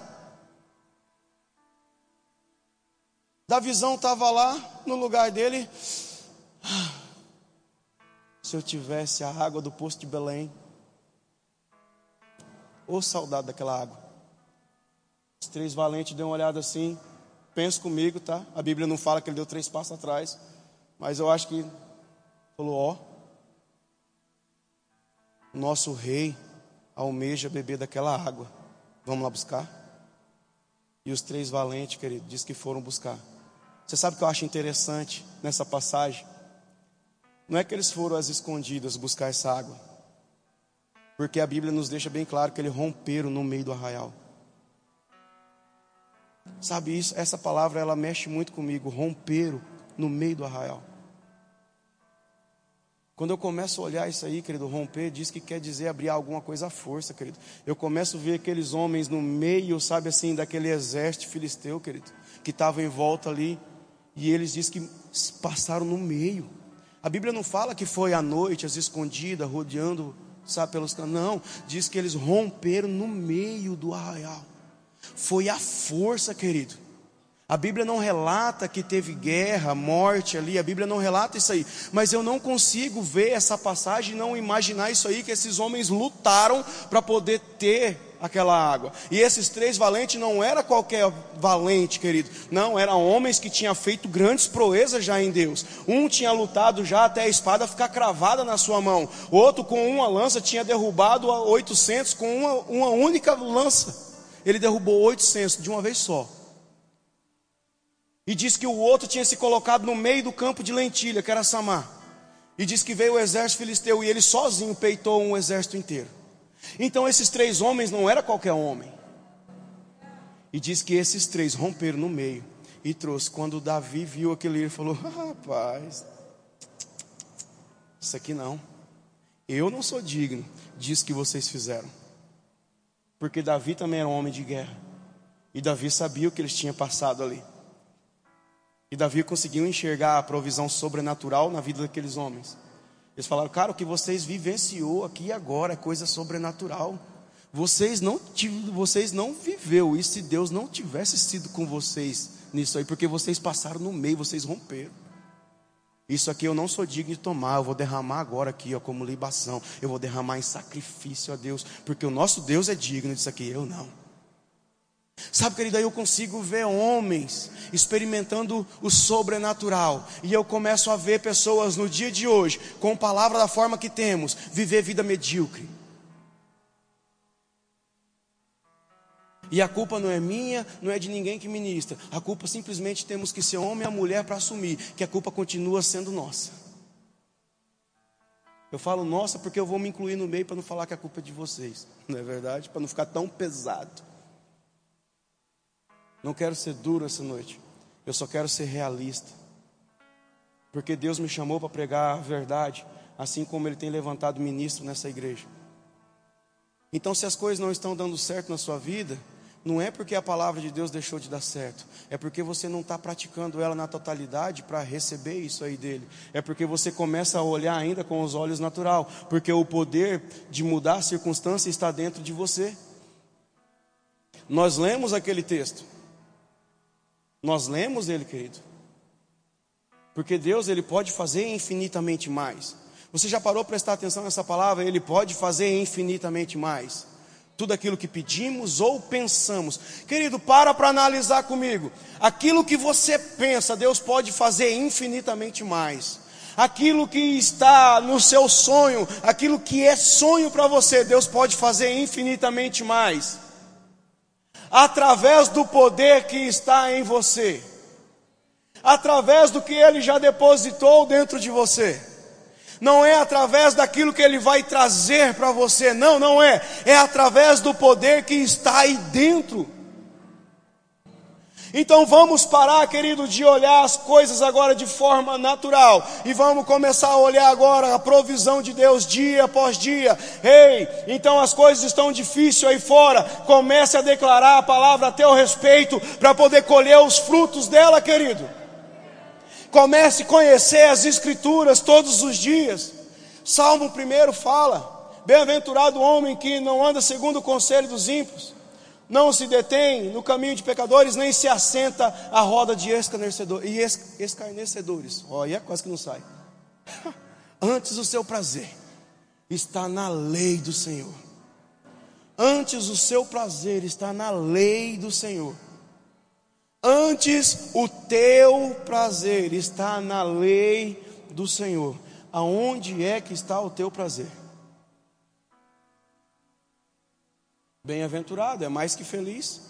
Davizão estava lá no lugar dele. Se eu tivesse a água do poço de Belém, ô saudade daquela água. Três valentes deu uma olhada assim. Pensa comigo, tá? A Bíblia não fala que ele deu três passos atrás. Mas eu acho que falou: Ó, nosso rei almeja beber daquela água. Vamos lá buscar? E os três valentes, querido, diz que foram buscar. Você sabe o que eu acho interessante nessa passagem? Não é que eles foram às escondidas buscar essa água. Porque a Bíblia nos deixa bem claro que eles romperam no meio do arraial. Sabe isso? Essa palavra ela mexe muito comigo. Romperam no meio do arraial. Quando eu começo a olhar isso aí, querido, romper diz que quer dizer abrir alguma coisa à força, querido. Eu começo a ver aqueles homens no meio, sabe assim, daquele exército filisteu, querido, que estava em volta ali, e eles diz que passaram no meio. A Bíblia não fala que foi à noite, às escondidas, rodeando, sabe, pelos Não, diz que eles romperam no meio do arraial. Foi a força, querido. A Bíblia não relata que teve guerra, morte ali, a Bíblia não relata isso aí, mas eu não consigo ver essa passagem e não imaginar isso aí, que esses homens lutaram para poder ter aquela água. E esses três valentes não era qualquer valente, querido. Não, eram homens que tinham feito grandes proezas já em Deus. Um tinha lutado já até a espada ficar cravada na sua mão. Outro com uma lança tinha derrubado 800 com uma, uma única lança. Ele derrubou 800 de uma vez só. E diz que o outro tinha se colocado no meio do campo de lentilha, que era Samar. E diz que veio o exército filisteu e ele sozinho peitou um exército inteiro. Então esses três homens não era qualquer homem. E diz que esses três romperam no meio e trouxe. Quando Davi viu aquele, ele falou: Rapaz, isso aqui não. Eu não sou digno disso que vocês fizeram. Porque Davi também era um homem de guerra. E Davi sabia o que eles tinham passado ali. E Davi conseguiu enxergar a provisão sobrenatural na vida daqueles homens. Eles falaram, cara, o que vocês vivenciou aqui agora é coisa sobrenatural. Vocês não, vocês não viveu isso se Deus não tivesse sido com vocês nisso aí, porque vocês passaram no meio, vocês romperam. Isso aqui eu não sou digno de tomar, eu vou derramar agora aqui, ó, como libação. Eu vou derramar em sacrifício a Deus, porque o nosso Deus é digno disso aqui, eu não. Sabe, querido, aí eu consigo ver homens experimentando o sobrenatural. E eu começo a ver pessoas no dia de hoje, com palavra da forma que temos, viver vida medíocre. E a culpa não é minha, não é de ninguém que ministra. A culpa simplesmente temos que ser homem e mulher para assumir que a culpa continua sendo nossa. Eu falo nossa porque eu vou me incluir no meio para não falar que a culpa é de vocês. Não é verdade? Para não ficar tão pesado. Não quero ser duro essa noite. Eu só quero ser realista. Porque Deus me chamou para pregar a verdade, assim como Ele tem levantado ministro nessa igreja. Então, se as coisas não estão dando certo na sua vida, não é porque a palavra de Deus deixou de dar certo, é porque você não está praticando ela na totalidade para receber isso aí dele. É porque você começa a olhar ainda com os olhos natural, porque o poder de mudar a circunstância está dentro de você. Nós lemos aquele texto. Nós lemos ele, querido. Porque Deus ele pode fazer infinitamente mais. Você já parou para prestar atenção nessa palavra? Ele pode fazer infinitamente mais. Tudo aquilo que pedimos ou pensamos. Querido, para para analisar comigo. Aquilo que você pensa, Deus pode fazer infinitamente mais. Aquilo que está no seu sonho, aquilo que é sonho para você, Deus pode fazer infinitamente mais através do poder que está em você, através do que Ele já depositou dentro de você. Não é através daquilo que Ele vai trazer para você, não, não é. É através do poder que está aí dentro. Então vamos parar, querido, de olhar as coisas agora de forma natural e vamos começar a olhar agora a provisão de Deus dia após dia. Ei, então as coisas estão difíceis aí fora. Comece a declarar a palavra a teu respeito para poder colher os frutos dela, querido. Comece a conhecer as escrituras todos os dias. Salmo 1 fala: Bem-aventurado o homem que não anda segundo o conselho dos ímpios não se detém no caminho de pecadores, nem se assenta à roda de escarnecedores. escarnecedores. Olha, quase que não sai. Antes o seu prazer está na lei do Senhor. Antes o seu prazer está na lei do Senhor. Antes o teu prazer está na lei do Senhor. Aonde é que está o teu prazer? Bem-aventurado, é mais que feliz,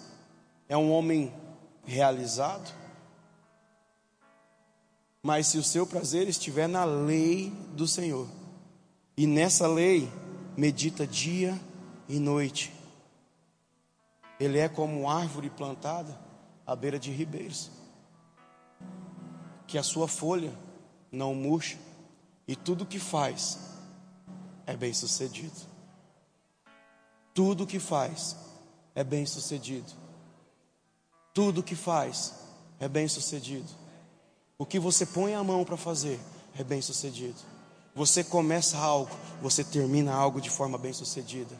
é um homem realizado. Mas se o seu prazer estiver na lei do Senhor, e nessa lei medita dia e noite, ele é como árvore plantada à beira de ribeiros, que a sua folha não murcha, e tudo que faz é bem sucedido. Tudo que faz é bem sucedido. Tudo que faz é bem sucedido. O que você põe a mão para fazer é bem sucedido. Você começa algo, você termina algo de forma bem sucedida.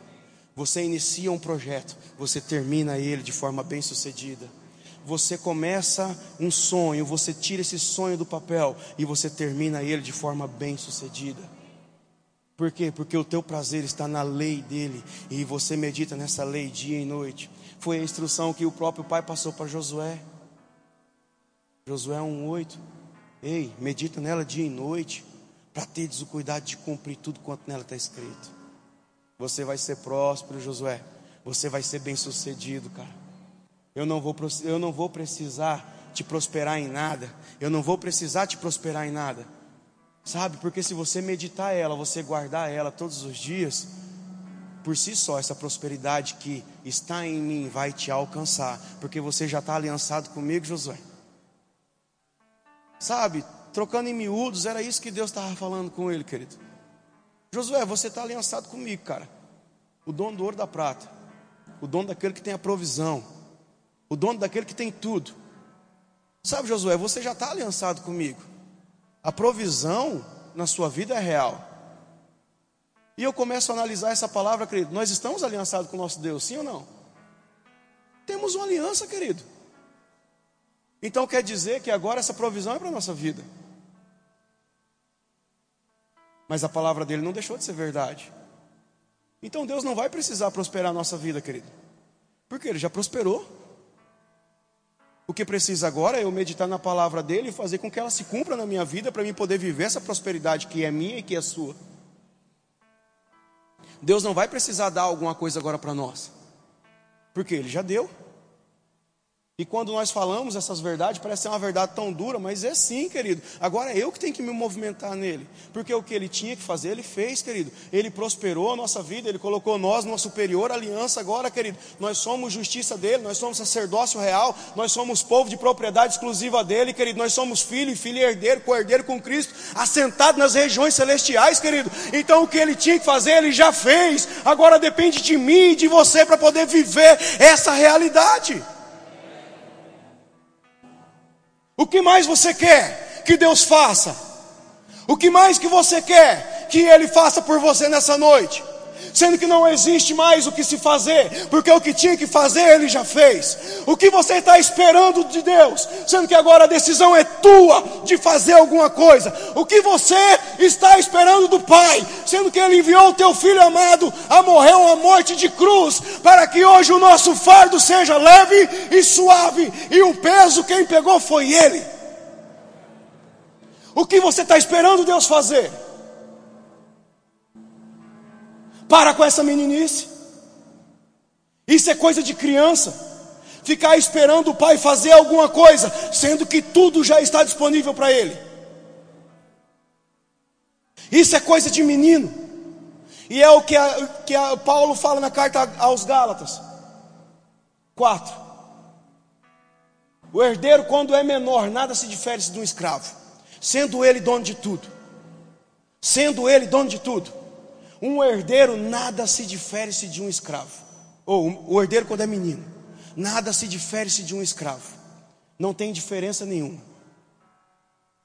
Você inicia um projeto, você termina ele de forma bem sucedida. Você começa um sonho, você tira esse sonho do papel e você termina ele de forma bem sucedida. Por quê? Porque o teu prazer está na lei dele e você medita nessa lei dia e noite. Foi a instrução que o próprio pai passou para Josué. Josué 1:8. Ei, medita nela dia e noite, para teres o cuidado de cumprir tudo quanto nela está escrito. Você vai ser próspero, Josué. Você vai ser bem-sucedido, cara. Eu não vou eu não vou precisar te prosperar em nada. Eu não vou precisar te prosperar em nada. Sabe? Porque se você meditar ela, você guardar ela todos os dias, por si só, essa prosperidade que está em mim vai te alcançar, porque você já está aliançado comigo, Josué. Sabe? Trocando em miúdos, era isso que Deus estava falando com ele, querido. Josué, você está aliançado comigo, cara. O dono do ouro da prata, o dono daquele que tem a provisão, o dono daquele que tem tudo. Sabe, Josué, você já está aliançado comigo. A provisão na sua vida é real. E eu começo a analisar essa palavra, querido. Nós estamos aliançados com o nosso Deus, sim ou não? Temos uma aliança, querido. Então quer dizer que agora essa provisão é para a nossa vida. Mas a palavra dele não deixou de ser verdade. Então Deus não vai precisar prosperar a nossa vida, querido. Porque ele já prosperou. O que precisa agora é eu meditar na palavra dele e fazer com que ela se cumpra na minha vida para mim poder viver essa prosperidade que é minha e que é sua. Deus não vai precisar dar alguma coisa agora para nós, porque Ele já deu. E quando nós falamos essas verdades, parece ser uma verdade tão dura, mas é sim, querido. Agora é eu que tenho que me movimentar nele. Porque o que ele tinha que fazer, ele fez, querido. Ele prosperou a nossa vida, ele colocou nós numa superior aliança agora, querido. Nós somos justiça dele, nós somos sacerdócio real, nós somos povo de propriedade exclusiva dele, querido. Nós somos filho e filho herdeiro, co-herdeiro com Cristo, assentado nas regiões celestiais, querido. Então o que ele tinha que fazer, ele já fez. Agora depende de mim e de você para poder viver essa realidade. O que mais você quer que Deus faça? O que mais que você quer que Ele faça por você nessa noite? Sendo que não existe mais o que se fazer, porque o que tinha que fazer Ele já fez. O que você está esperando de Deus? Sendo que agora a decisão é tua de fazer alguma coisa. O que você está esperando do Pai? Sendo que Ele enviou o teu filho amado a morrer uma morte de cruz, para que hoje o nosso fardo seja leve e suave, e o peso quem pegou foi Ele. O que você está esperando Deus fazer? Para com essa meninice. Isso é coisa de criança. Ficar esperando o pai fazer alguma coisa, sendo que tudo já está disponível para ele. Isso é coisa de menino. E é o que, a, que a Paulo fala na carta aos Gálatas. 4. O herdeiro, quando é menor, nada se difere de um escravo, sendo ele dono de tudo. Sendo ele dono de tudo. Um herdeiro nada se difere de um escravo. Ou o herdeiro quando é menino, nada se difere de um escravo. Não tem diferença nenhuma.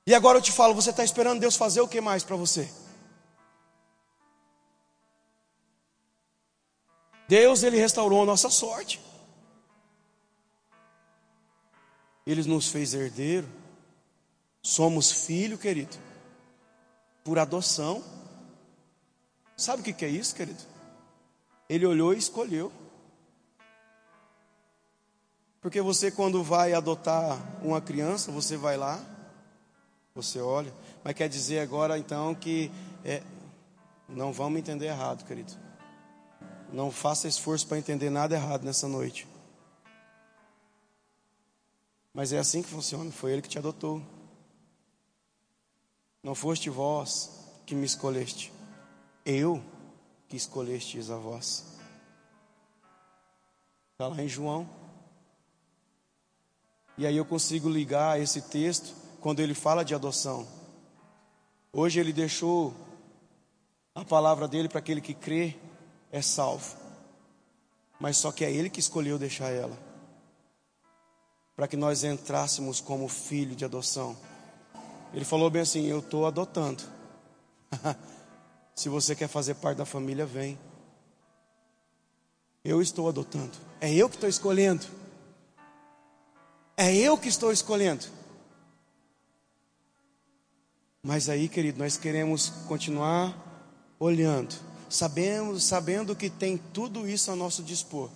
E agora eu te falo, você está esperando Deus fazer o que mais para você? Deus ele restaurou a nossa sorte. Ele nos fez herdeiro. Somos filho, querido, por adoção. Sabe o que é isso, querido? Ele olhou e escolheu. Porque você, quando vai adotar uma criança, você vai lá, você olha, mas quer dizer agora então que é, não vamos entender errado, querido. Não faça esforço para entender nada errado nessa noite. Mas é assim que funciona. Foi Ele que te adotou. Não foste vós que me escolheste eu que escolhestes a vós. Está lá em João. E aí eu consigo ligar esse texto quando ele fala de adoção. Hoje ele deixou a palavra dele para aquele que crê é salvo. Mas só que é ele que escolheu deixar ela. Para que nós entrássemos como filho de adoção. Ele falou bem assim: Eu estou adotando. Se você quer fazer parte da família, vem. Eu estou adotando. É eu que estou escolhendo. É eu que estou escolhendo. Mas aí, querido, nós queremos continuar olhando, sabemos, sabendo que tem tudo isso a nosso dispor,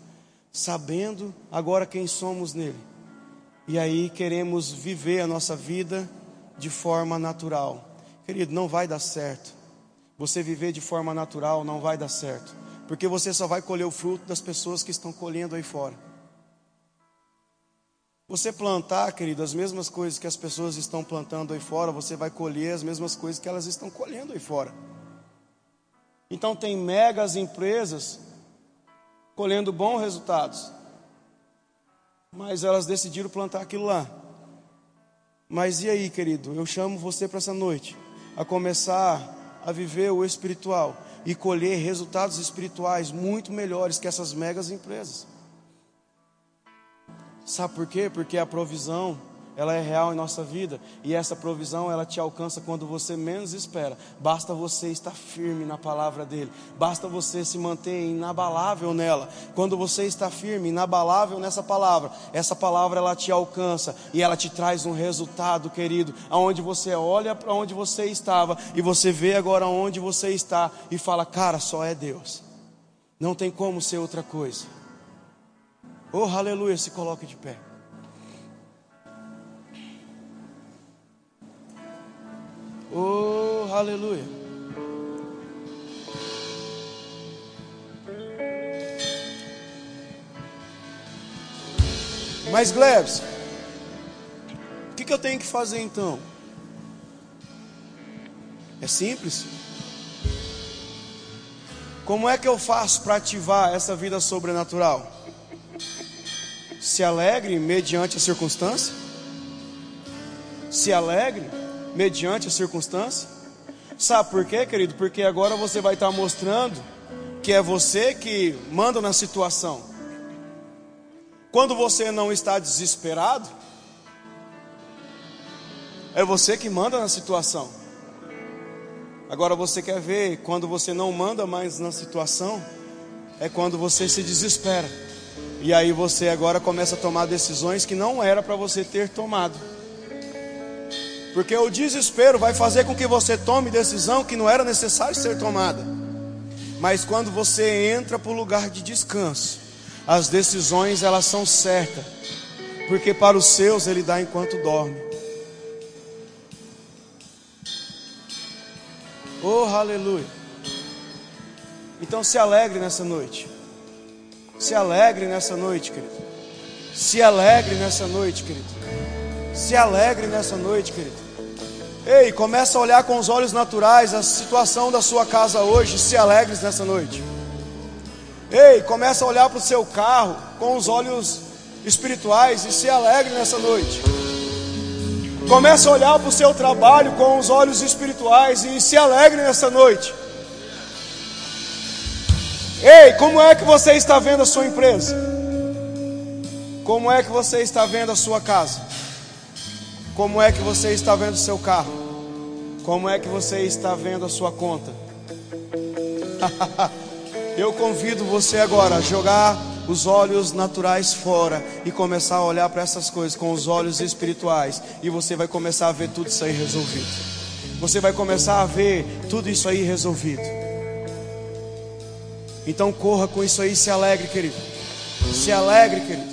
sabendo agora quem somos nele. E aí queremos viver a nossa vida de forma natural. Querido, não vai dar certo. Você viver de forma natural não vai dar certo, porque você só vai colher o fruto das pessoas que estão colhendo aí fora. Você plantar, querido, as mesmas coisas que as pessoas estão plantando aí fora, você vai colher as mesmas coisas que elas estão colhendo aí fora. Então tem megas empresas colhendo bons resultados. Mas elas decidiram plantar aquilo lá. Mas e aí, querido? Eu chamo você para essa noite a começar a viver o espiritual e colher resultados espirituais muito melhores que essas megas empresas. Sabe por quê? Porque a provisão ela é real em nossa vida e essa provisão ela te alcança quando você menos espera. Basta você estar firme na palavra dele, basta você se manter inabalável nela. Quando você está firme, inabalável nessa palavra, essa palavra ela te alcança e ela te traz um resultado, querido, aonde você olha para onde você estava e você vê agora onde você está e fala: "Cara, só é Deus. Não tem como ser outra coisa." Oh, aleluia, se coloque de pé. Oh, aleluia. Mas Glebs, o que, que eu tenho que fazer então? É simples. Como é que eu faço para ativar essa vida sobrenatural? Se alegre mediante a circunstância? Se alegre mediante a circunstância. Sabe por quê, querido? Porque agora você vai estar mostrando que é você que manda na situação. Quando você não está desesperado, é você que manda na situação. Agora você quer ver quando você não manda mais na situação, é quando você se desespera. E aí você agora começa a tomar decisões que não era para você ter tomado. Porque o desespero vai fazer com que você tome decisão que não era necessário ser tomada. Mas quando você entra para o lugar de descanso, as decisões elas são certas. Porque para os seus ele dá enquanto dorme. Oh, aleluia. Então se alegre nessa noite. Se alegre nessa noite, querido. Se alegre nessa noite, querido. Se alegre nessa noite, querido. Ei, começa a olhar com os olhos naturais a situação da sua casa hoje, se alegres nessa noite. Ei, começa a olhar para o seu carro com os olhos espirituais e se alegre nessa noite. Começa a olhar para o seu trabalho com os olhos espirituais e se alegre nessa noite. Ei, como é que você está vendo a sua empresa? Como é que você está vendo a sua casa? Como é que você está vendo o seu carro? Como é que você está vendo a sua conta? Eu convido você agora a jogar os olhos naturais fora e começar a olhar para essas coisas com os olhos espirituais, e você vai começar a ver tudo isso aí resolvido. Você vai começar a ver tudo isso aí resolvido. Então corra com isso aí, se alegre, querido. Se alegre, querido.